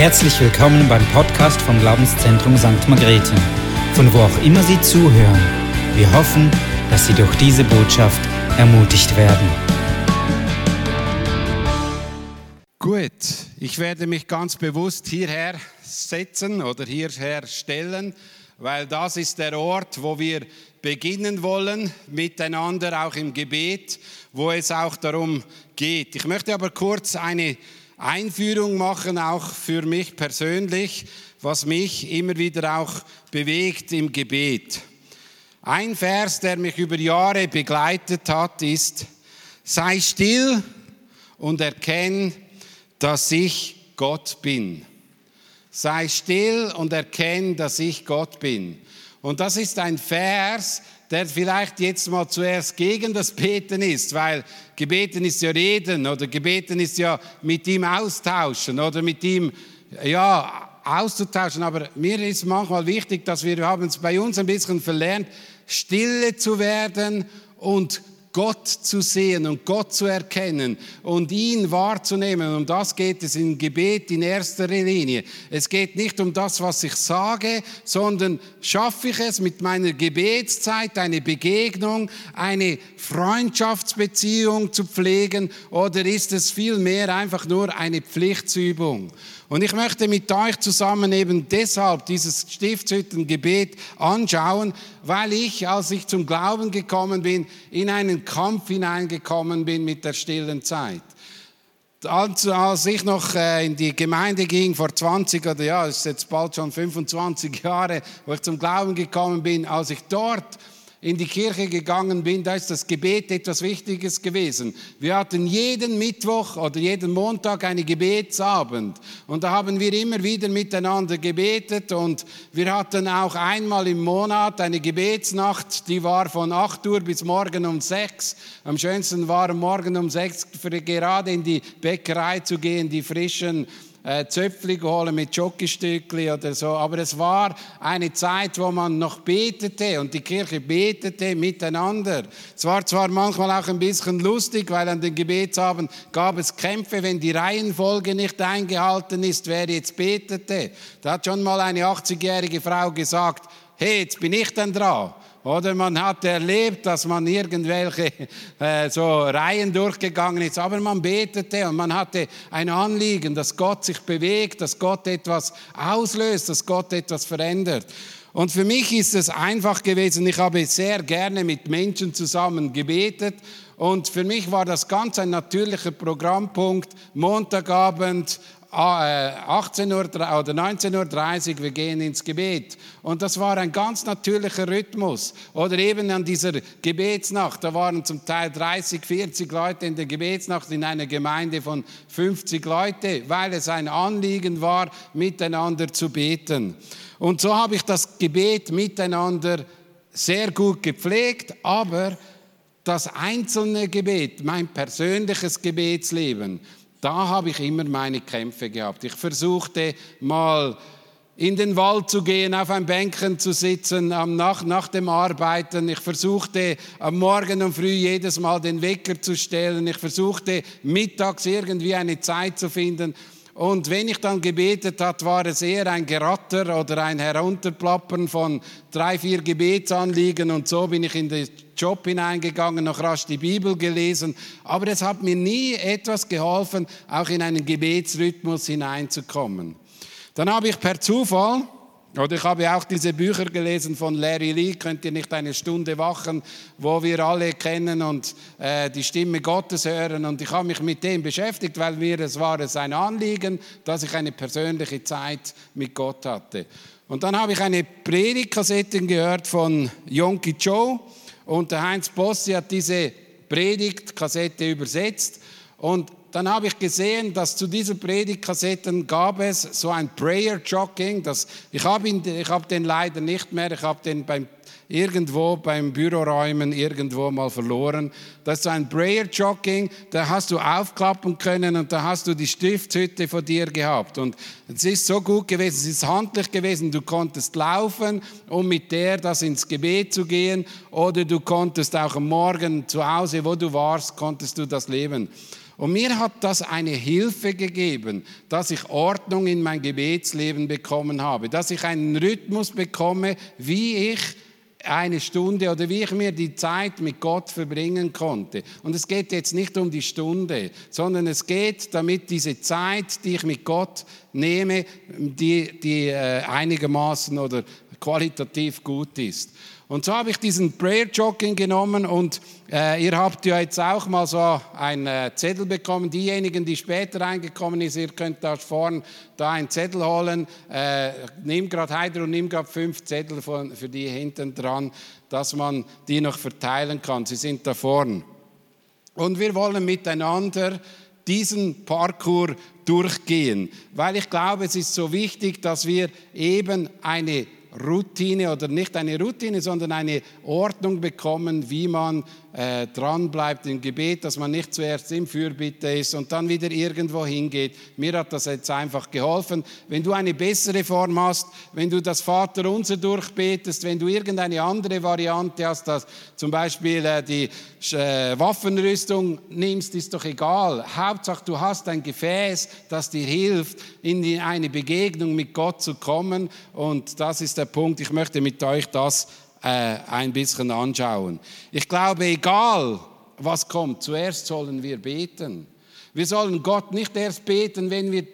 Herzlich willkommen beim Podcast vom Glaubenszentrum St. Margrethe, von wo auch immer Sie zuhören. Wir hoffen, dass Sie durch diese Botschaft ermutigt werden. Gut, ich werde mich ganz bewusst hierher setzen oder hierher stellen, weil das ist der Ort, wo wir beginnen wollen, miteinander auch im Gebet, wo es auch darum geht. Ich möchte aber kurz eine Einführung machen, auch für mich persönlich, was mich immer wieder auch bewegt im Gebet. Ein Vers, der mich über Jahre begleitet hat, ist, sei still und erkenn, dass ich Gott bin. Sei still und erkenn, dass ich Gott bin. Und das ist ein Vers, der vielleicht jetzt mal zuerst gegen das Beten ist, weil Gebeten ist ja reden oder Gebeten ist ja mit ihm austauschen oder mit ihm, ja, auszutauschen. Aber mir ist manchmal wichtig, dass wir, wir haben es bei uns ein bisschen verlernt, stille zu werden und Gott zu sehen und Gott zu erkennen und ihn wahrzunehmen. Um das geht es im Gebet in erster Linie. Es geht nicht um das, was ich sage, sondern schaffe ich es mit meiner Gebetszeit, eine Begegnung, eine Freundschaftsbeziehung zu pflegen oder ist es vielmehr einfach nur eine Pflichtsübung? Und ich möchte mit euch zusammen eben deshalb dieses Stiftshüttengebet anschauen, weil ich, als ich zum Glauben gekommen bin, in einen Kampf hineingekommen bin mit der stillen Zeit. Als, ich noch äh, in die Gemeinde ging, vor 20 oder ja, es ist jetzt bald schon 25 Jahre, wo ich zum Glauben gekommen bin, als ich dort in die Kirche gegangen bin, da ist das Gebet etwas Wichtiges gewesen. Wir hatten jeden Mittwoch oder jeden Montag einen Gebetsabend und da haben wir immer wieder miteinander gebetet und wir hatten auch einmal im Monat eine Gebetsnacht, die war von 8 Uhr bis morgen um 6. Am schönsten war morgen um 6 für gerade in die Bäckerei zu gehen, die frischen äh, holen mit Schokostückli oder so. Aber es war eine Zeit, wo man noch betete und die Kirche betete miteinander. Es war zwar manchmal auch ein bisschen lustig, weil an den Gebetsabend gab es Kämpfe, wenn die Reihenfolge nicht eingehalten ist, wer jetzt betete. Da hat schon mal eine 80-jährige Frau gesagt, hey, jetzt bin ich dann dran. Oder man hat erlebt, dass man irgendwelche äh, so Reihen durchgegangen ist, aber man betete und man hatte ein Anliegen, dass Gott sich bewegt, dass Gott etwas auslöst, dass Gott etwas verändert. Und für mich ist es einfach gewesen, ich habe sehr gerne mit Menschen zusammen gebetet und für mich war das ganz ein natürlicher Programmpunkt, Montagabend 18 Uhr oder 19.30 Uhr, wir gehen ins Gebet. Und das war ein ganz natürlicher Rhythmus. Oder eben an dieser Gebetsnacht, da waren zum Teil 30, 40 Leute in der Gebetsnacht in einer Gemeinde von 50 Leute, weil es ein Anliegen war, miteinander zu beten. Und so habe ich das Gebet miteinander sehr gut gepflegt, aber das einzelne Gebet, mein persönliches Gebetsleben, da habe ich immer meine Kämpfe gehabt. Ich versuchte mal in den Wald zu gehen, auf ein Bänkchen zu sitzen, am nach dem Arbeiten. Ich versuchte am Morgen und früh jedes Mal den Wecker zu stellen. Ich versuchte mittags irgendwie eine Zeit zu finden. Und wenn ich dann gebetet hat, war es eher ein Geratter oder ein Herunterplappern von drei, vier Gebetsanliegen. Und so bin ich in den Job hineingegangen, noch rasch die Bibel gelesen. Aber es hat mir nie etwas geholfen, auch in einen Gebetsrhythmus hineinzukommen. Dann habe ich per Zufall, oder ich habe auch diese Bücher gelesen von Larry Lee, könnt ihr nicht eine Stunde wachen, wo wir alle kennen und äh, die Stimme Gottes hören. Und ich habe mich mit dem beschäftigt, weil mir es war es ein Anliegen, dass ich eine persönliche Zeit mit Gott hatte. Und dann habe ich eine Predigtkassette gehört von Yonki Joe und der Heinz Bossi hat diese Predigtkassette übersetzt und dann habe ich gesehen, dass zu diesen Predigtkassetten gab es so ein Prayer Jogging. Das, ich habe ihn, ich habe den leider nicht mehr. Ich habe den beim irgendwo beim Büroräumen irgendwo mal verloren. Das ist ein Prayer Jogging, da hast du aufklappen können und da hast du die Stiftshütte vor dir gehabt. Und es ist so gut gewesen, es ist handlich gewesen, du konntest laufen, um mit der das ins Gebet zu gehen oder du konntest auch am Morgen zu Hause, wo du warst, konntest du das leben. Und mir hat das eine Hilfe gegeben, dass ich Ordnung in mein Gebetsleben bekommen habe, dass ich einen Rhythmus bekomme, wie ich eine Stunde oder wie ich mir die Zeit mit Gott verbringen konnte. Und es geht jetzt nicht um die Stunde, sondern es geht damit diese Zeit, die ich mit Gott nehme, die, die äh, einigermaßen oder qualitativ gut ist. Und so habe ich diesen Prayer Jogging genommen und äh, ihr habt ja jetzt auch mal so einen äh, Zettel bekommen. Diejenigen, die später reingekommen sind, ihr könnt da vorne da einen Zettel holen. Äh, nimm gerade Heider und nimm gerade fünf Zettel von, für die hinten dran, dass man die noch verteilen kann. Sie sind da vorne. Und wir wollen miteinander diesen Parcours durchgehen, weil ich glaube, es ist so wichtig, dass wir eben eine Routine oder nicht eine Routine, sondern eine Ordnung bekommen, wie man äh, dran bleibt im Gebet, dass man nicht zuerst im Fürbitte ist und dann wieder irgendwo hingeht. Mir hat das jetzt einfach geholfen. Wenn du eine bessere Form hast, wenn du das Vaterunser durchbetest, wenn du irgendeine andere Variante hast, dass zum Beispiel äh, die äh, Waffenrüstung nimmst, ist doch egal. Hauptsache, du hast ein Gefäß, das dir hilft, in eine Begegnung mit Gott zu kommen. Und das ist der Punkt. Ich möchte mit euch das äh, ein bisschen anschauen. Ich glaube, egal was kommt, zuerst sollen wir beten. Wir sollen Gott nicht erst beten, wenn wir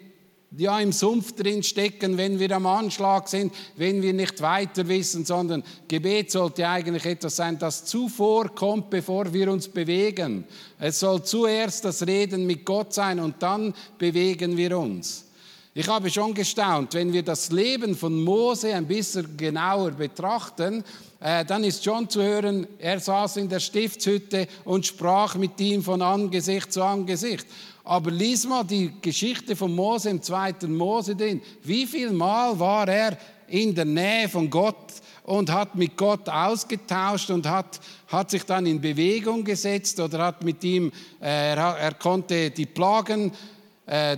ja im Sumpf drin stecken, wenn wir am Anschlag sind, wenn wir nicht weiter wissen, sondern Gebet sollte eigentlich etwas sein, das zuvor kommt, bevor wir uns bewegen. Es soll zuerst das Reden mit Gott sein und dann bewegen wir uns. Ich habe schon gestaunt, wenn wir das Leben von Mose ein bisschen genauer betrachten, äh, dann ist schon zu hören, er saß in der Stiftshütte und sprach mit ihm von Angesicht zu Angesicht. Aber lies mal die Geschichte von Mose im zweiten Mose drin. Wie viel Mal war er in der Nähe von Gott und hat mit Gott ausgetauscht und hat, hat sich dann in Bewegung gesetzt oder hat mit ihm, äh, er, er konnte die Plagen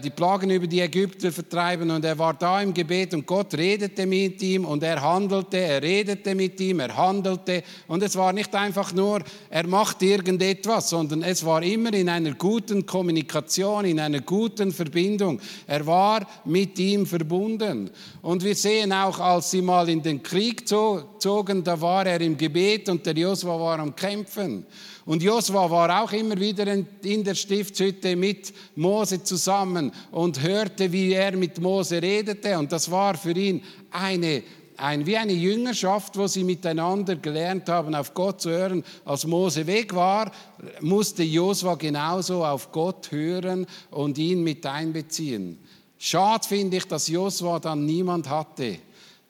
die Plagen über die Ägypter vertreiben und er war da im Gebet und Gott redete mit ihm und er handelte, er redete mit ihm, er handelte und es war nicht einfach nur, er macht irgendetwas, sondern es war immer in einer guten Kommunikation, in einer guten Verbindung. Er war mit ihm verbunden und wir sehen auch, als sie mal in den Krieg zogen, da war er im Gebet und der Josua war am Kämpfen. Und Josua war auch immer wieder in der Stiftshütte mit Mose zusammen und hörte, wie er mit Mose redete. Und das war für ihn eine, ein, wie eine Jüngerschaft, wo sie miteinander gelernt haben, auf Gott zu hören. Als Mose weg war, musste Josua genauso auf Gott hören und ihn mit einbeziehen. Schade finde ich, dass Josua dann niemand hatte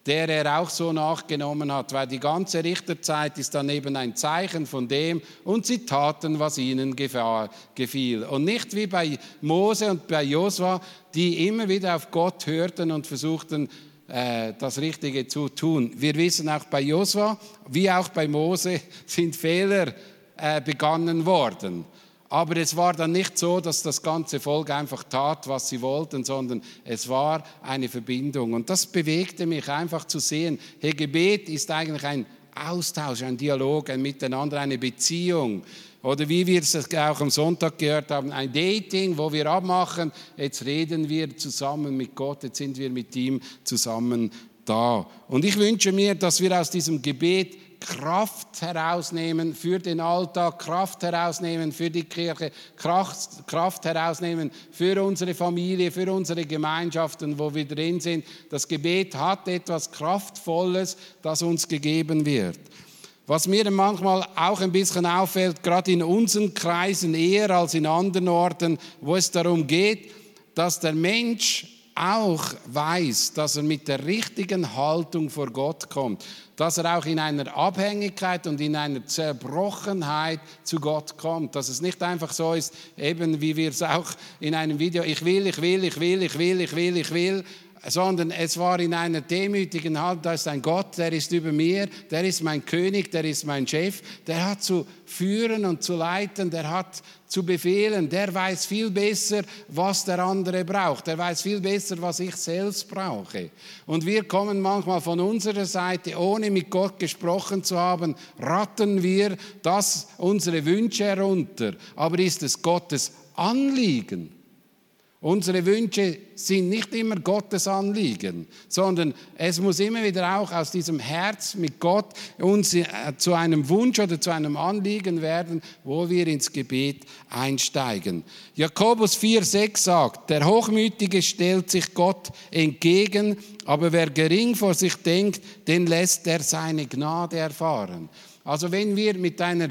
der er auch so nachgenommen hat, weil die ganze Richterzeit ist dann eben ein Zeichen von dem und sie taten, was ihnen gefiel. Und nicht wie bei Mose und bei Josua, die immer wieder auf Gott hörten und versuchten, äh, das Richtige zu tun. Wir wissen auch bei Josua, wie auch bei Mose, sind Fehler äh, begangen worden. Aber es war dann nicht so, dass das ganze Volk einfach tat, was sie wollten, sondern es war eine Verbindung. Und das bewegte mich einfach zu sehen, hey, Gebet ist eigentlich ein Austausch, ein Dialog, ein Miteinander, eine Beziehung. Oder wie wir es auch am Sonntag gehört haben, ein Dating, wo wir abmachen, jetzt reden wir zusammen mit Gott, jetzt sind wir mit ihm zusammen da. Und ich wünsche mir, dass wir aus diesem Gebet Kraft herausnehmen für den Alltag, Kraft herausnehmen für die Kirche, Kraft, Kraft herausnehmen für unsere Familie, für unsere Gemeinschaften, wo wir drin sind. Das Gebet hat etwas Kraftvolles, das uns gegeben wird. Was mir manchmal auch ein bisschen auffällt, gerade in unseren Kreisen eher als in anderen Orten, wo es darum geht, dass der Mensch auch weiß, dass er mit der richtigen Haltung vor Gott kommt, dass er auch in einer Abhängigkeit und in einer Zerbrochenheit zu Gott kommt, dass es nicht einfach so ist, eben wie wir es auch in einem Video, ich will, ich will, ich will, ich will, ich will, ich will, sondern es war in einer demütigen Haltung, da ist ein Gott, der ist über mir, der ist mein König, der ist mein Chef, der hat zu führen und zu leiten, der hat zu befehlen, der weiß viel besser, was der andere braucht, der weiß viel besser, was ich selbst brauche. Und wir kommen manchmal von unserer Seite, ohne mit Gott gesprochen zu haben, ratten wir das unsere Wünsche herunter, aber ist es Gottes Anliegen. Unsere Wünsche sind nicht immer Gottes Anliegen, sondern es muss immer wieder auch aus diesem Herz mit Gott uns äh, zu einem Wunsch oder zu einem Anliegen werden, wo wir ins Gebet einsteigen. Jakobus 4,6 sagt, der Hochmütige stellt sich Gott entgegen, aber wer gering vor sich denkt, den lässt er seine Gnade erfahren. Also wenn wir mit einer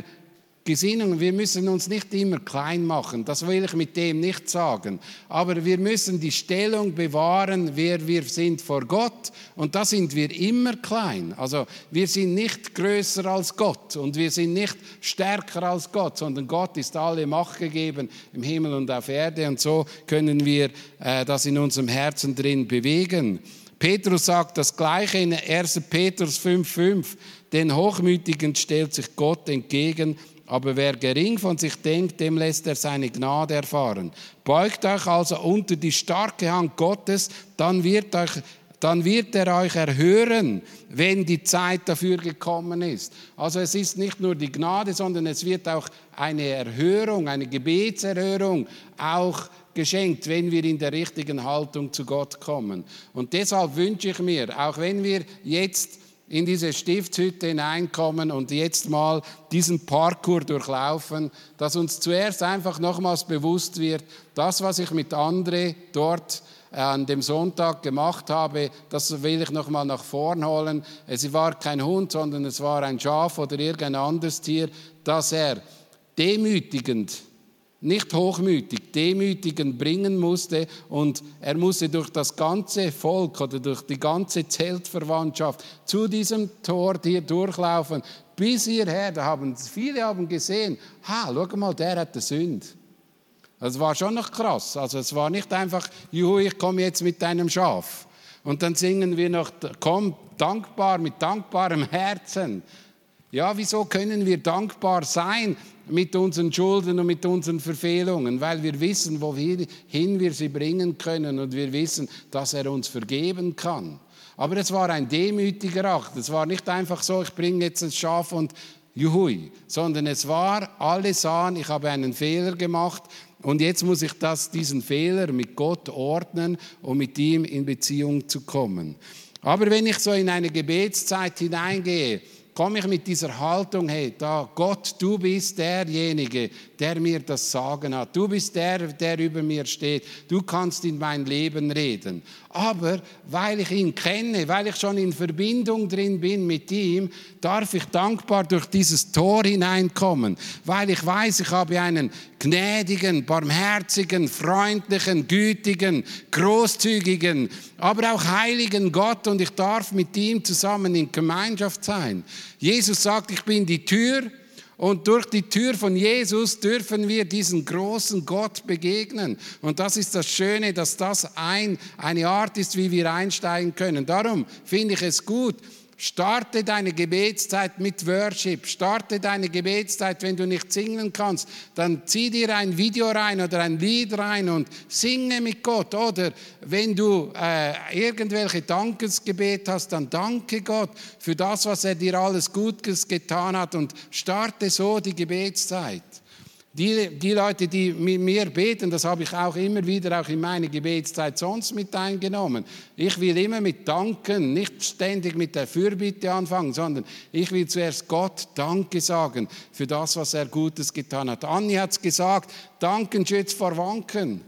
Gesinnung, wir müssen uns nicht immer klein machen, das will ich mit dem nicht sagen, aber wir müssen die Stellung bewahren, wer wir sind vor Gott und da sind wir immer klein. Also wir sind nicht größer als Gott und wir sind nicht stärker als Gott, sondern Gott ist alle Macht gegeben im Himmel und auf Erde und so können wir äh, das in unserem Herzen drin bewegen. Petrus sagt das gleiche in 1. Petrus 5,5. Den Hochmütigen stellt sich Gott entgegen, aber wer gering von sich denkt, dem lässt er seine Gnade erfahren. Beugt euch also unter die starke Hand Gottes, dann wird, euch, dann wird er euch erhören, wenn die Zeit dafür gekommen ist. Also es ist nicht nur die Gnade, sondern es wird auch eine Erhörung, eine Gebetserhörung auch geschenkt, wenn wir in der richtigen Haltung zu Gott kommen. Und deshalb wünsche ich mir, auch wenn wir jetzt in diese Stiftshütte hineinkommen und jetzt mal diesen Parkour durchlaufen, dass uns zuerst einfach nochmals bewusst wird, das, was ich mit André dort äh, an dem Sonntag gemacht habe, das will ich nochmal nach vorn holen. Es war kein Hund, sondern es war ein Schaf oder irgendein anderes Tier, das er demütigend nicht hochmütig, demütigend bringen musste und er musste durch das ganze Volk oder durch die ganze Zeltverwandtschaft zu diesem Tor hier durchlaufen, bis hierher. Da haben viele haben gesehen, ha, schau mal, der hat eine Sünde. Das war schon noch krass. Also es war nicht einfach, juhu, ich komme jetzt mit deinem Schaf. Und dann singen wir noch, komm, dankbar, mit dankbarem Herzen. Ja, wieso können wir dankbar sein? Mit unseren Schulden und mit unseren Verfehlungen, weil wir wissen, wohin wir sie bringen können und wir wissen, dass er uns vergeben kann. Aber es war ein demütiger Akt. Es war nicht einfach so, ich bringe jetzt ein Schaf und juhui, sondern es war, alle sahen, ich habe einen Fehler gemacht und jetzt muss ich das, diesen Fehler mit Gott ordnen, um mit ihm in Beziehung zu kommen. Aber wenn ich so in eine Gebetszeit hineingehe, komme ich mit dieser Haltung, hey, da, Gott, du bist derjenige, der mir das Sagen hat. Du bist der, der über mir steht. Du kannst in mein Leben reden. Aber weil ich ihn kenne, weil ich schon in Verbindung drin bin mit ihm, darf ich dankbar durch dieses Tor hineinkommen, weil ich weiß, ich habe einen gnädigen, barmherzigen, freundlichen, gütigen, großzügigen, aber auch heiligen Gott und ich darf mit ihm zusammen in Gemeinschaft sein. Jesus sagt, ich bin die Tür und durch die Tür von Jesus dürfen wir diesen großen Gott begegnen. Und das ist das Schöne, dass das ein, eine Art ist, wie wir einsteigen können. Darum finde ich es gut, Starte deine Gebetszeit mit Worship. Starte deine Gebetszeit, wenn du nicht singen kannst, dann zieh dir ein Video rein oder ein Lied rein und singe mit Gott. Oder wenn du äh, irgendwelche Dankesgebet hast, dann danke Gott für das, was er dir alles Gutes getan hat und starte so die Gebetszeit. Die, die Leute, die mit mir beten, das habe ich auch immer wieder auch in meine Gebetszeit sonst mit eingenommen. Ich will immer mit Danken, nicht ständig mit der Fürbitte anfangen, sondern ich will zuerst Gott Danke sagen für das, was er Gutes getan hat. Anni hat es gesagt, Danken schützt vor Wanken.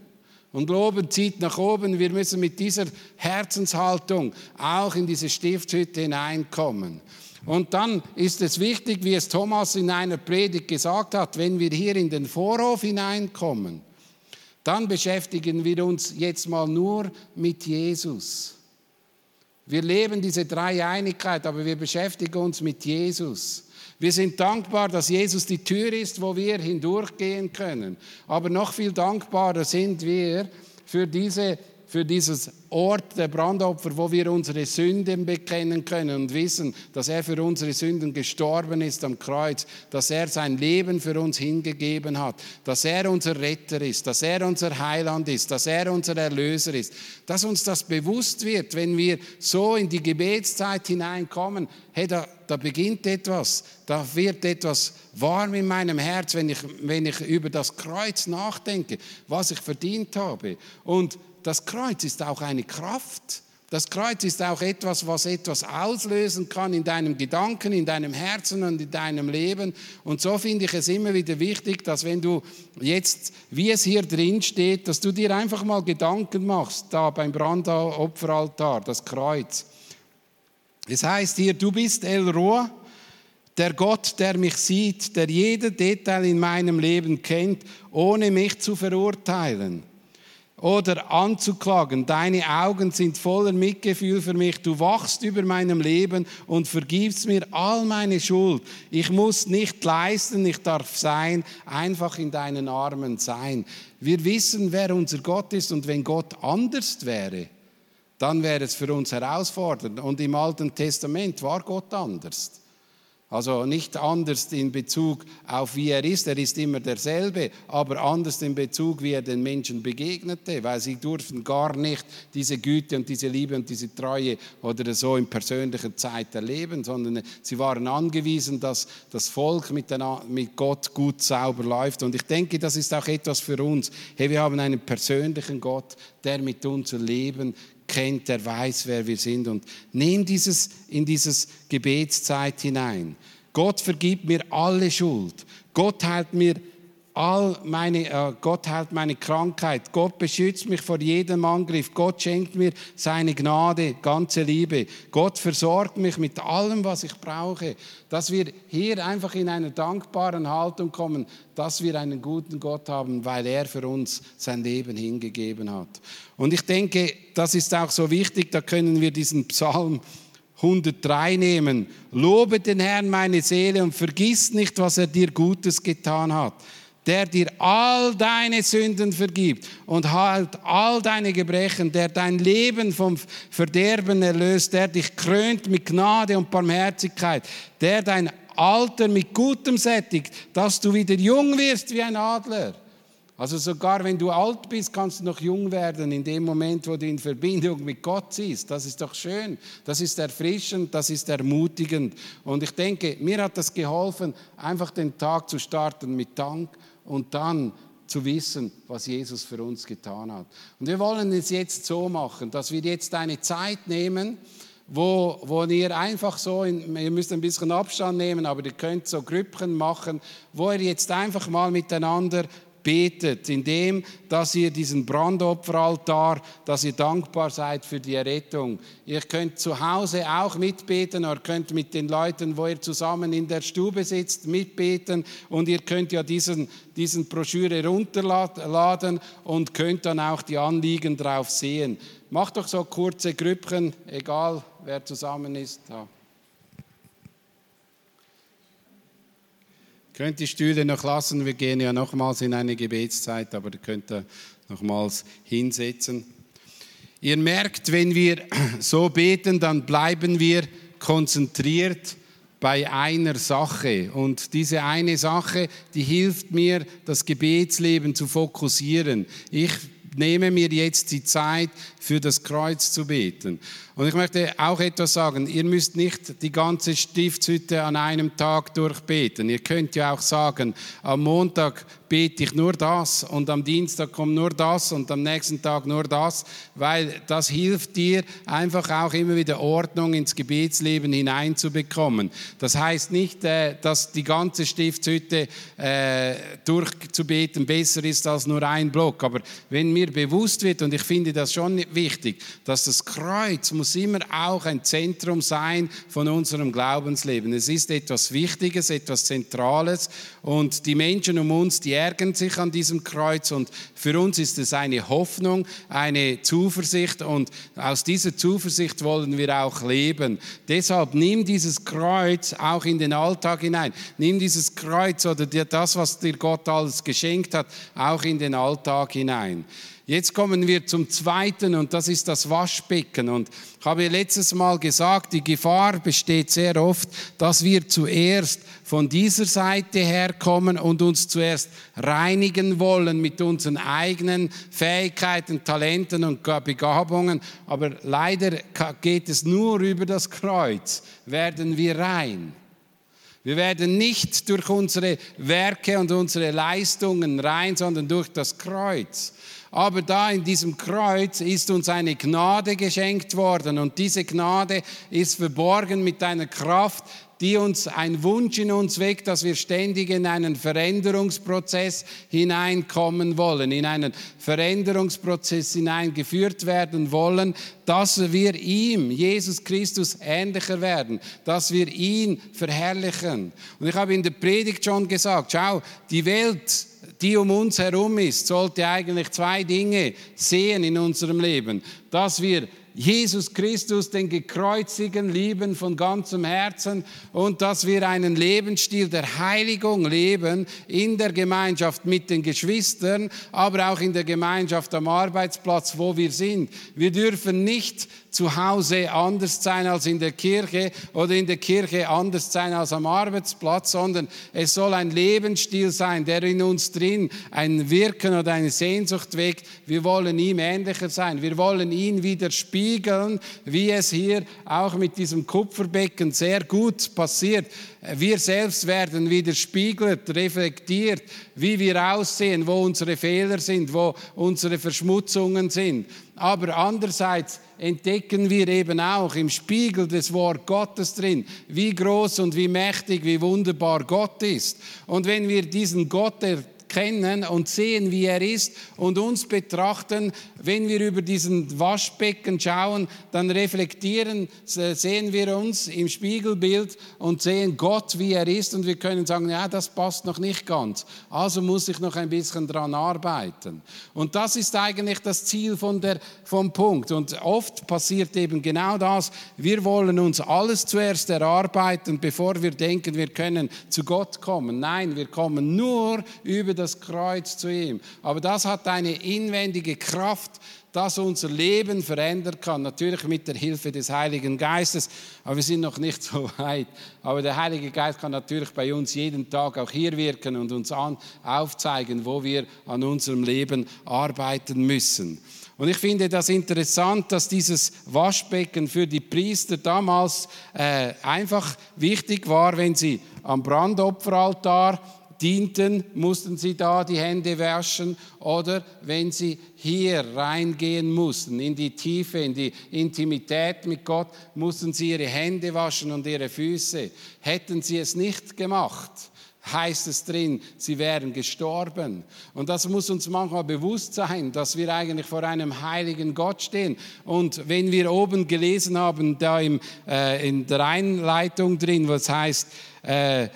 Und Loben zieht nach oben. Wir müssen mit dieser Herzenshaltung auch in diese Stiftshütte hineinkommen. Und dann ist es wichtig, wie es Thomas in einer Predigt gesagt hat, wenn wir hier in den Vorhof hineinkommen, dann beschäftigen wir uns jetzt mal nur mit Jesus. Wir leben diese Dreieinigkeit, aber wir beschäftigen uns mit Jesus. Wir sind dankbar, dass Jesus die Tür ist, wo wir hindurchgehen können. Aber noch viel dankbarer sind wir für, diese, für dieses Ort der Brandopfer, wo wir unsere Sünden bekennen können und wissen, dass er für unsere Sünden gestorben ist am Kreuz, dass er sein Leben für uns hingegeben hat, dass er unser Retter ist, dass er unser Heiland ist, dass er unser Erlöser ist. Dass uns das bewusst wird, wenn wir so in die Gebetszeit hineinkommen, hey, da, da beginnt etwas, da wird etwas warm in meinem Herz, wenn ich, wenn ich über das Kreuz nachdenke, was ich verdient habe. Und das Kreuz ist auch eine Kraft. Das Kreuz ist auch etwas, was etwas auslösen kann in deinem Gedanken, in deinem Herzen und in deinem Leben. Und so finde ich es immer wieder wichtig, dass wenn du jetzt, wie es hier drin steht, dass du dir einfach mal Gedanken machst, da beim Brandopferaltar, das Kreuz. Es heißt hier, du bist El Roa, der Gott, der mich sieht, der jede Detail in meinem Leben kennt, ohne mich zu verurteilen oder anzuklagen. Deine Augen sind voller Mitgefühl für mich. Du wachst über meinem Leben und vergibst mir all meine Schuld. Ich muss nicht leisten, ich darf sein, einfach in deinen Armen sein. Wir wissen, wer unser Gott ist und wenn Gott anders wäre, dann wäre es für uns herausfordernd. Und im Alten Testament war Gott anders. Also nicht anders in Bezug auf wie er ist, er ist immer derselbe, aber anders in Bezug, wie er den Menschen begegnete, weil sie durften gar nicht diese Güte und diese Liebe und diese Treue oder so in persönlicher Zeit erleben, sondern sie waren angewiesen, dass das Volk mit, Gott gut sauber läuft. Und ich denke, das ist auch etwas für uns. Hey, wir haben einen persönlichen Gott, der mit uns Leben kennt, der weiß, wer wir sind. Und nimm dieses in dieses Gebetszeit hinein. Gott vergibt mir alle Schuld. Gott heilt mir all meine, äh, Gott heilt meine Krankheit. Gott beschützt mich vor jedem Angriff. Gott schenkt mir seine Gnade, ganze Liebe. Gott versorgt mich mit allem, was ich brauche. Dass wir hier einfach in einer dankbaren Haltung kommen, dass wir einen guten Gott haben, weil er für uns sein Leben hingegeben hat. Und ich denke, das ist auch so wichtig, da können wir diesen Psalm 103 nehmen. Lobe den Herrn meine Seele und vergiss nicht, was er dir Gutes getan hat der dir all deine Sünden vergibt und heilt all deine Gebrechen, der dein Leben vom Verderben erlöst, der dich krönt mit Gnade und Barmherzigkeit, der dein Alter mit Gutem sättigt, dass du wieder jung wirst wie ein Adler. Also sogar wenn du alt bist, kannst du noch jung werden in dem Moment, wo du in Verbindung mit Gott siehst. Das ist doch schön, das ist erfrischend, das ist ermutigend. Und ich denke, mir hat das geholfen, einfach den Tag zu starten mit Dank und dann zu wissen, was Jesus für uns getan hat. Und wir wollen es jetzt so machen, dass wir jetzt eine Zeit nehmen, wo, wo ihr einfach so, in, ihr müsst ein bisschen Abstand nehmen, aber ihr könnt so Grüppchen machen, wo ihr jetzt einfach mal miteinander betet, indem, dass ihr diesen Brandopferaltar, dass ihr dankbar seid für die Errettung. Ihr könnt zu Hause auch mitbeten, ihr könnt mit den Leuten, wo ihr zusammen in der Stube sitzt, mitbeten und ihr könnt ja diesen, diesen Broschüre runterladen und könnt dann auch die Anliegen drauf sehen. Macht doch so kurze Grüppchen, egal wer zusammen ist. Ja. Könnt die Stühle noch lassen, wir gehen ja nochmals in eine Gebetszeit, aber ihr könnt da nochmals hinsetzen. Ihr merkt, wenn wir so beten, dann bleiben wir konzentriert bei einer Sache. Und diese eine Sache, die hilft mir, das Gebetsleben zu fokussieren. Ich nehme mir jetzt die Zeit, für das Kreuz zu beten. Und ich möchte auch etwas sagen. Ihr müsst nicht die ganze Stiftshütte an einem Tag durchbeten. Ihr könnt ja auch sagen, am Montag bete ich nur das und am Dienstag kommt nur das und am nächsten Tag nur das, weil das hilft dir einfach auch immer wieder Ordnung ins Gebetsleben hineinzubekommen. Das heißt nicht, äh, dass die ganze Stiftshütte äh, durchzubeten besser ist als nur ein Block, aber wenn mir bewusst wird, und ich finde das schon wichtig, dass das Kreuz muss immer auch ein Zentrum sein von unserem Glaubensleben. Es ist etwas Wichtiges, etwas Zentrales und die Menschen um uns, die ärgern sich an diesem Kreuz und für uns ist es eine Hoffnung, eine Zuversicht und aus dieser Zuversicht wollen wir auch leben. Deshalb nimm dieses Kreuz auch in den Alltag hinein. Nimm dieses Kreuz oder das, was dir Gott alles geschenkt hat, auch in den Alltag hinein. Jetzt kommen wir zum zweiten und das ist das Waschbecken. Und ich habe letztes Mal gesagt, die Gefahr besteht sehr oft, dass wir zuerst von dieser Seite herkommen und uns zuerst reinigen wollen mit unseren eigenen Fähigkeiten, Talenten und Begabungen. Aber leider geht es nur über das Kreuz, werden wir rein. Wir werden nicht durch unsere Werke und unsere Leistungen rein, sondern durch das Kreuz. Aber da in diesem Kreuz ist uns eine Gnade geschenkt worden und diese Gnade ist verborgen mit einer Kraft, die uns ein Wunsch in uns weckt, dass wir ständig in einen Veränderungsprozess hineinkommen wollen, in einen Veränderungsprozess hineingeführt werden wollen, dass wir ihm, Jesus Christus, ähnlicher werden, dass wir ihn verherrlichen. Und ich habe in der Predigt schon gesagt, schau, die Welt die um uns herum ist, sollte eigentlich zwei Dinge sehen in unserem Leben. Dass wir Jesus Christus, den Gekreuzigen, lieben von ganzem Herzen und dass wir einen Lebensstil der Heiligung leben in der Gemeinschaft mit den Geschwistern, aber auch in der Gemeinschaft am Arbeitsplatz, wo wir sind. Wir dürfen nicht zu Hause anders sein als in der Kirche oder in der Kirche anders sein als am Arbeitsplatz, sondern es soll ein Lebensstil sein, der in uns drin ein Wirken oder eine Sehnsucht weckt. Wir wollen ihm ähnlicher sein. Wir wollen ihn wieder spiegeln, wie es hier auch mit diesem Kupferbecken sehr gut passiert. Wir selbst werden widerspiegelt, reflektiert, wie wir aussehen, wo unsere Fehler sind, wo unsere Verschmutzungen sind. Aber andererseits entdecken wir eben auch im Spiegel des Wort Gottes drin, wie groß und wie mächtig, wie wunderbar Gott ist. Und wenn wir diesen Gott kennen und sehen, wie er ist und uns betrachten, wenn wir über diesen Waschbecken schauen, dann reflektieren, sehen wir uns im Spiegelbild und sehen Gott, wie er ist und wir können sagen, ja, das passt noch nicht ganz. Also muss ich noch ein bisschen dran arbeiten. Und das ist eigentlich das Ziel von der, vom Punkt. Und oft passiert eben genau das. Wir wollen uns alles zuerst erarbeiten, bevor wir denken, wir können zu Gott kommen. Nein, wir kommen nur über das Kreuz zu ihm. Aber das hat eine inwendige Kraft, dass unser Leben verändern kann. Natürlich mit der Hilfe des Heiligen Geistes, aber wir sind noch nicht so weit. Aber der Heilige Geist kann natürlich bei uns jeden Tag auch hier wirken und uns an, aufzeigen, wo wir an unserem Leben arbeiten müssen. Und ich finde das interessant, dass dieses Waschbecken für die Priester damals äh, einfach wichtig war, wenn sie am Brandopferaltar dienten, mussten sie da die Hände waschen oder wenn sie hier reingehen mussten, in die Tiefe, in die Intimität mit Gott, mussten sie ihre Hände waschen und ihre Füße. Hätten sie es nicht gemacht, heißt es drin, sie wären gestorben. Und das muss uns manchmal bewusst sein, dass wir eigentlich vor einem heiligen Gott stehen. Und wenn wir oben gelesen haben, da im, äh, in der Einleitung drin, was heißt, äh,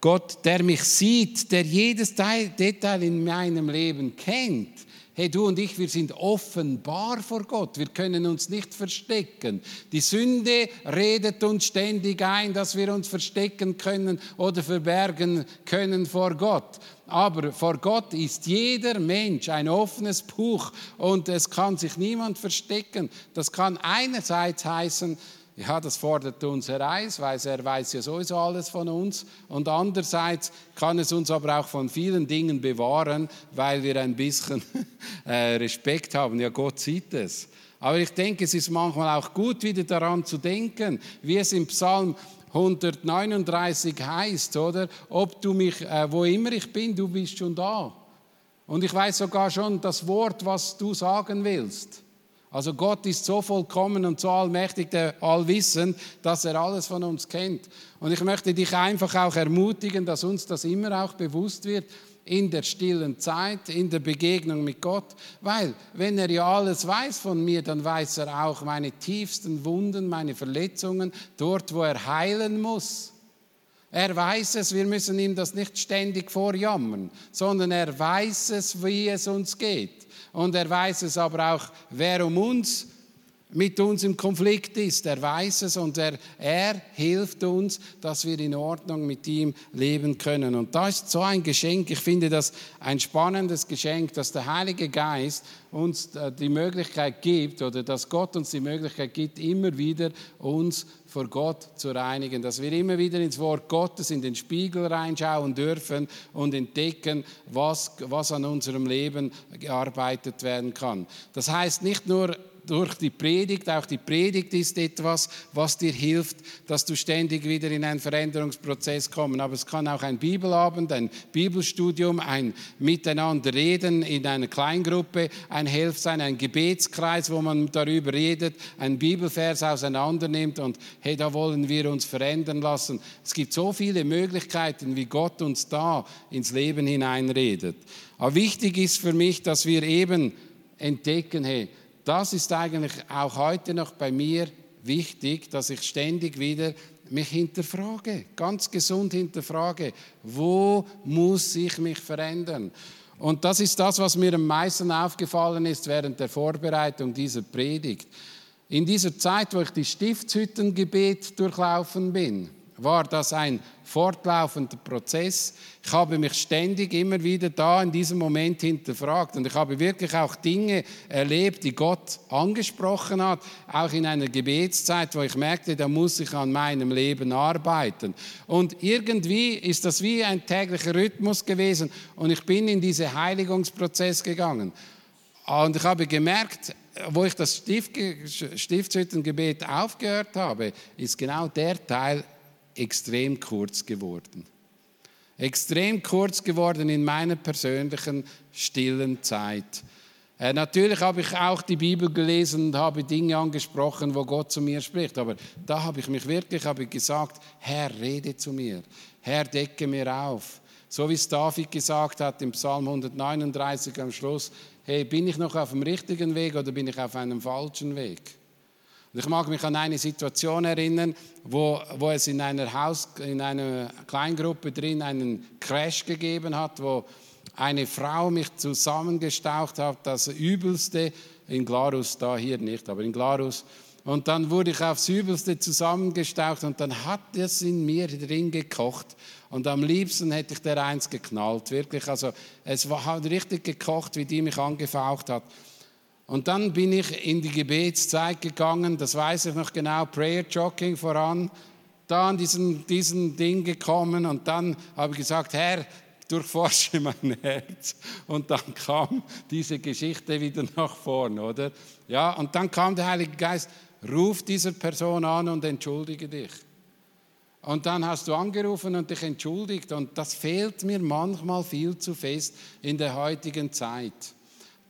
Gott, der mich sieht, der jedes Detail in meinem Leben kennt. Hey, du und ich, wir sind offenbar vor Gott. Wir können uns nicht verstecken. Die Sünde redet uns ständig ein, dass wir uns verstecken können oder verbergen können vor Gott. Aber vor Gott ist jeder Mensch ein offenes Buch und es kann sich niemand verstecken. Das kann einerseits heißen, ja, das fordert uns heraus, weil er weiß ja sowieso alles von uns. Und andererseits kann es uns aber auch von vielen Dingen bewahren, weil wir ein bisschen äh, Respekt haben. Ja, Gott sieht es. Aber ich denke, es ist manchmal auch gut, wieder daran zu denken, wie es im Psalm 139 heißt, oder? Ob du mich, äh, wo immer ich bin, du bist schon da. Und ich weiß sogar schon das Wort, was du sagen willst. Also Gott ist so vollkommen und so allmächtig, der allwissend, dass er alles von uns kennt. Und ich möchte dich einfach auch ermutigen, dass uns das immer auch bewusst wird in der stillen Zeit, in der Begegnung mit Gott. Weil wenn er ja alles weiß von mir, dann weiß er auch meine tiefsten Wunden, meine Verletzungen, dort, wo er heilen muss. Er weiß es, wir müssen ihm das nicht ständig vorjammern, sondern er weiß es, wie es uns geht. Und er weiß es aber auch, wer um uns mit uns im Konflikt ist. Er weiß es und er, er hilft uns, dass wir in Ordnung mit ihm leben können. Und da ist so ein Geschenk. Ich finde das ein spannendes Geschenk, dass der Heilige Geist uns äh, die Möglichkeit gibt oder dass Gott uns die Möglichkeit gibt, immer wieder uns vor Gott zu reinigen, dass wir immer wieder ins Wort Gottes, in den Spiegel reinschauen dürfen und entdecken, was, was an unserem Leben gearbeitet werden kann. Das heißt nicht nur durch die Predigt. Auch die Predigt ist etwas, was dir hilft, dass du ständig wieder in einen Veränderungsprozess kommst. Aber es kann auch ein Bibelabend, ein Bibelstudium, ein Miteinander reden in einer Kleingruppe, ein Helf sein, ein Gebetskreis, wo man darüber redet, ein Bibelvers auseinander nimmt und hey, da wollen wir uns verändern lassen. Es gibt so viele Möglichkeiten, wie Gott uns da ins Leben hineinredet. Aber wichtig ist für mich, dass wir eben entdecken, hey, das ist eigentlich auch heute noch bei mir wichtig, dass ich ständig wieder mich hinterfrage, ganz gesund hinterfrage, wo muss ich mich verändern? Und das ist das, was mir am meisten aufgefallen ist während der Vorbereitung dieser Predigt. In dieser Zeit, wo ich die Stiftshüttengebet durchlaufen bin, war das ein fortlaufender Prozess. Ich habe mich ständig immer wieder da in diesem Moment hinterfragt und ich habe wirklich auch Dinge erlebt, die Gott angesprochen hat, auch in einer Gebetszeit, wo ich merkte, da muss ich an meinem Leben arbeiten. Und irgendwie ist das wie ein täglicher Rhythmus gewesen und ich bin in diesen Heiligungsprozess gegangen. Und ich habe gemerkt, wo ich das Stiftshüttengebet aufgehört habe, ist genau der Teil extrem kurz geworden. Extrem kurz geworden in meiner persönlichen stillen Zeit. Äh, natürlich habe ich auch die Bibel gelesen und habe Dinge angesprochen, wo Gott zu mir spricht. Aber da habe ich mich wirklich habe ich gesagt, Herr, rede zu mir. Herr, decke mir auf. So wie es David gesagt hat im Psalm 139 am Schluss, hey, bin ich noch auf dem richtigen Weg oder bin ich auf einem falschen Weg? Und ich mag mich an eine Situation erinnern, wo, wo es in einer, Haus, in einer Kleingruppe drin einen Crash gegeben hat, wo eine Frau mich zusammengestaucht hat, das Übelste in Glarus, da hier nicht, aber in Glarus. Und dann wurde ich aufs Übelste zusammengestaucht und dann hat es in mir drin gekocht. Und am liebsten hätte ich der eins geknallt, wirklich. Also es hat richtig gekocht, wie die mich angefaucht hat. Und dann bin ich in die Gebetszeit gegangen, das weiß ich noch genau, Prayer Jogging voran, da an diesen, diesen Ding gekommen und dann habe ich gesagt, Herr, durchforsche mein Herz. Und dann kam diese Geschichte wieder nach vorne, oder? Ja, und dann kam der Heilige Geist, ruf dieser Person an und entschuldige dich. Und dann hast du angerufen und dich entschuldigt. Und das fehlt mir manchmal viel zu fest in der heutigen Zeit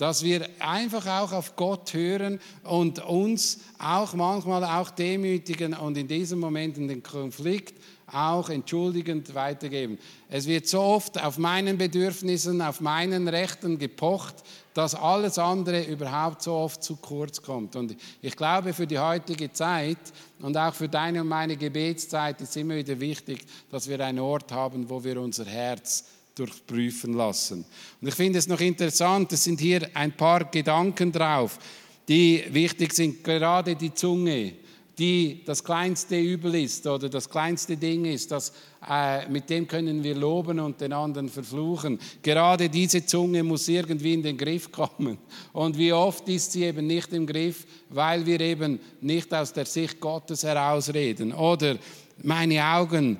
dass wir einfach auch auf Gott hören und uns auch manchmal auch demütigen und in diesem Moment in den Konflikt auch entschuldigend weitergeben. Es wird so oft auf meinen Bedürfnissen, auf meinen Rechten gepocht, dass alles andere überhaupt so oft zu kurz kommt. Und ich glaube, für die heutige Zeit und auch für deine und meine Gebetszeit ist immer wieder wichtig, dass wir einen Ort haben, wo wir unser Herz durchprüfen lassen. Und ich finde es noch interessant, es sind hier ein paar Gedanken drauf, die wichtig sind, gerade die Zunge die das kleinste Übel ist oder das kleinste Ding ist, das, äh, mit dem können wir loben und den anderen verfluchen. Gerade diese Zunge muss irgendwie in den Griff kommen. Und wie oft ist sie eben nicht im Griff, weil wir eben nicht aus der Sicht Gottes herausreden. Oder meine Augen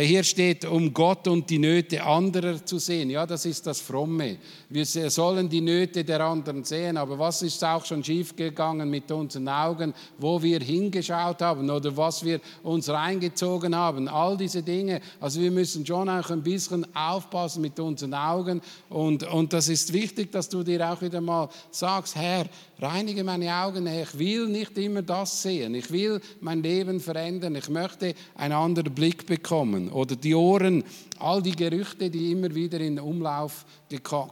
hier steht, um Gott und die Nöte anderer zu sehen. Ja, das ist das Fromme. Wir sollen die Nöte der anderen sehen, aber was ist auch schon schiefgegangen mit unseren Augen, wo wir hingeschaut haben oder was wir uns reingezogen haben? All diese Dinge. Also wir müssen schon auch ein bisschen aufpassen mit unseren Augen und, und das ist wichtig, dass du dir auch wieder mal sagst, Herr, reinige meine Augen, ich will nicht immer das sehen. Ich will mein Leben verändern. Ich möchte einen anderen Blick bekommen. Oder die Ohren, all die Gerüchte, die immer wieder in Umlauf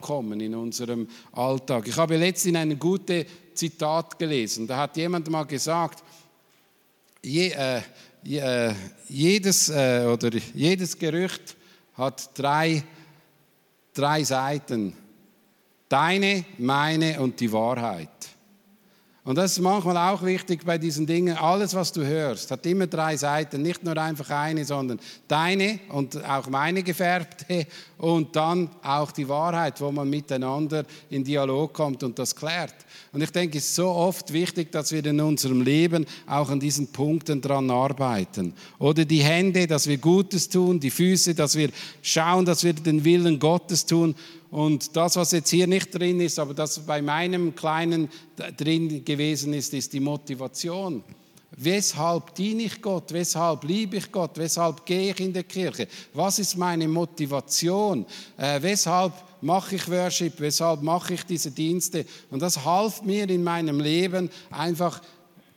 kommen in unserem Alltag. Ich habe letztens ein gutes Zitat gelesen. Da hat jemand mal gesagt, je, äh, je, äh, jedes, äh, oder jedes Gerücht hat drei, drei Seiten. Deine, meine und die Wahrheit. Und das ist manchmal auch wichtig bei diesen Dingen. Alles, was du hörst, hat immer drei Seiten. Nicht nur einfach eine, sondern deine und auch meine gefärbte und dann auch die Wahrheit, wo man miteinander in Dialog kommt und das klärt. Und ich denke, es ist so oft wichtig, dass wir in unserem Leben auch an diesen Punkten dran arbeiten. Oder die Hände, dass wir Gutes tun, die Füße, dass wir schauen, dass wir den Willen Gottes tun und das, was jetzt hier nicht drin ist, aber das bei meinem Kleinen drin gewesen ist, ist die Motivation. Weshalb diene ich Gott? Weshalb liebe ich Gott? Weshalb gehe ich in die Kirche? Was ist meine Motivation? Äh, weshalb mache ich Worship? Weshalb mache ich diese Dienste? Und das half mir in meinem Leben einfach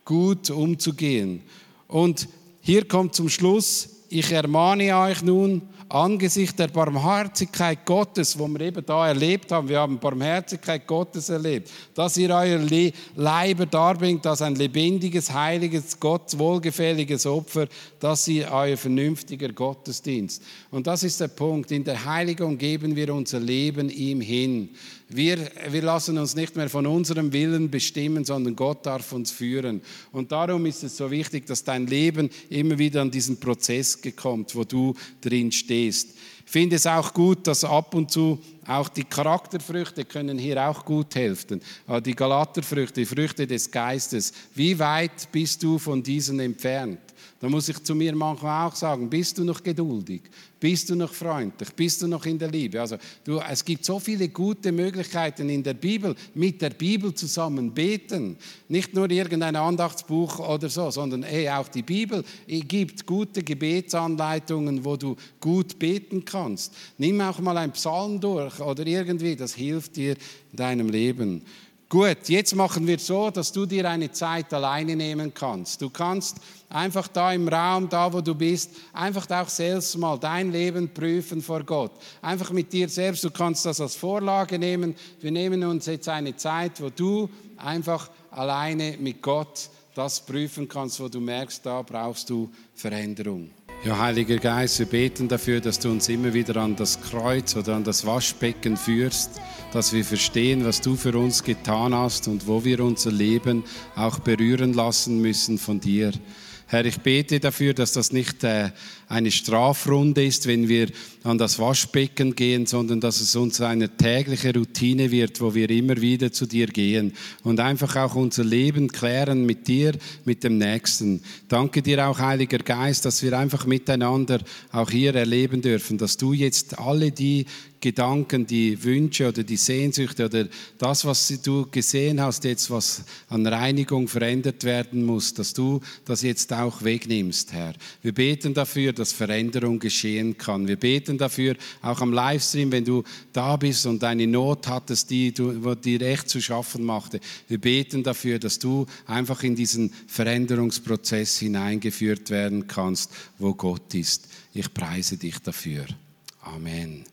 gut umzugehen. Und hier kommt zum Schluss, ich ermahne euch nun, angesichts der Barmherzigkeit Gottes, wo wir eben da erlebt haben, wir haben Barmherzigkeit Gottes erlebt, dass ihr euer Le Leiber darbringt als ein lebendiges, heiliges, Gott wohlgefälliges Opfer, dass ihr euer vernünftiger Gottesdienst. Und das ist der Punkt. In der Heiligung geben wir unser Leben ihm hin. Wir, wir lassen uns nicht mehr von unserem Willen bestimmen, sondern Gott darf uns führen. Und darum ist es so wichtig, dass dein Leben immer wieder an diesen Prozess kommt, wo du drin stehst. Ich finde es auch gut, dass ab und zu auch die Charakterfrüchte können hier auch gut helfen. Ah, die Galaterfrüchte, die Früchte des Geistes. Wie weit bist du von diesen entfernt? Da muss ich zu mir manchmal auch sagen, bist du noch geduldig? Bist du noch freundlich? Bist du noch in der Liebe? Also du, es gibt so viele gute Möglichkeiten in der Bibel, mit der Bibel zusammen beten. Nicht nur irgendein Andachtsbuch oder so, sondern ey, auch die Bibel gibt gute Gebetsanleitungen, wo du gut beten kannst. Nimm auch mal einen Psalm durch oder irgendwie, das hilft dir in deinem Leben. Gut, jetzt machen wir so, dass du dir eine Zeit alleine nehmen kannst. Du kannst einfach da im Raum, da wo du bist, einfach auch selbst mal dein Leben prüfen vor Gott. Einfach mit dir selbst, du kannst das als Vorlage nehmen. Wir nehmen uns jetzt eine Zeit, wo du einfach alleine mit Gott das prüfen kannst, wo du merkst, da brauchst du Veränderung. Ja, Heiliger Geist, wir beten dafür, dass du uns immer wieder an das Kreuz oder an das Waschbecken führst, dass wir verstehen, was du für uns getan hast und wo wir unser Leben auch berühren lassen müssen von dir. Herr, ich bete dafür, dass das nicht äh, eine Strafrunde ist, wenn wir an das Waschbecken gehen, sondern dass es uns eine tägliche Routine wird, wo wir immer wieder zu dir gehen und einfach auch unser Leben klären mit dir, mit dem Nächsten. Danke dir auch, Heiliger Geist, dass wir einfach miteinander auch hier erleben dürfen, dass du jetzt alle die Gedanken, die Wünsche oder die Sehnsüchte oder das, was du gesehen hast, jetzt was an Reinigung verändert werden muss, dass du das jetzt auch wegnimmst, Herr. Wir beten dafür, dass Veränderung geschehen kann. Wir beten dafür, auch am Livestream, wenn du da bist und eine Not hattest, die dir echt zu schaffen machte. Wir beten dafür, dass du einfach in diesen Veränderungsprozess hineingeführt werden kannst, wo Gott ist. Ich preise dich dafür. Amen.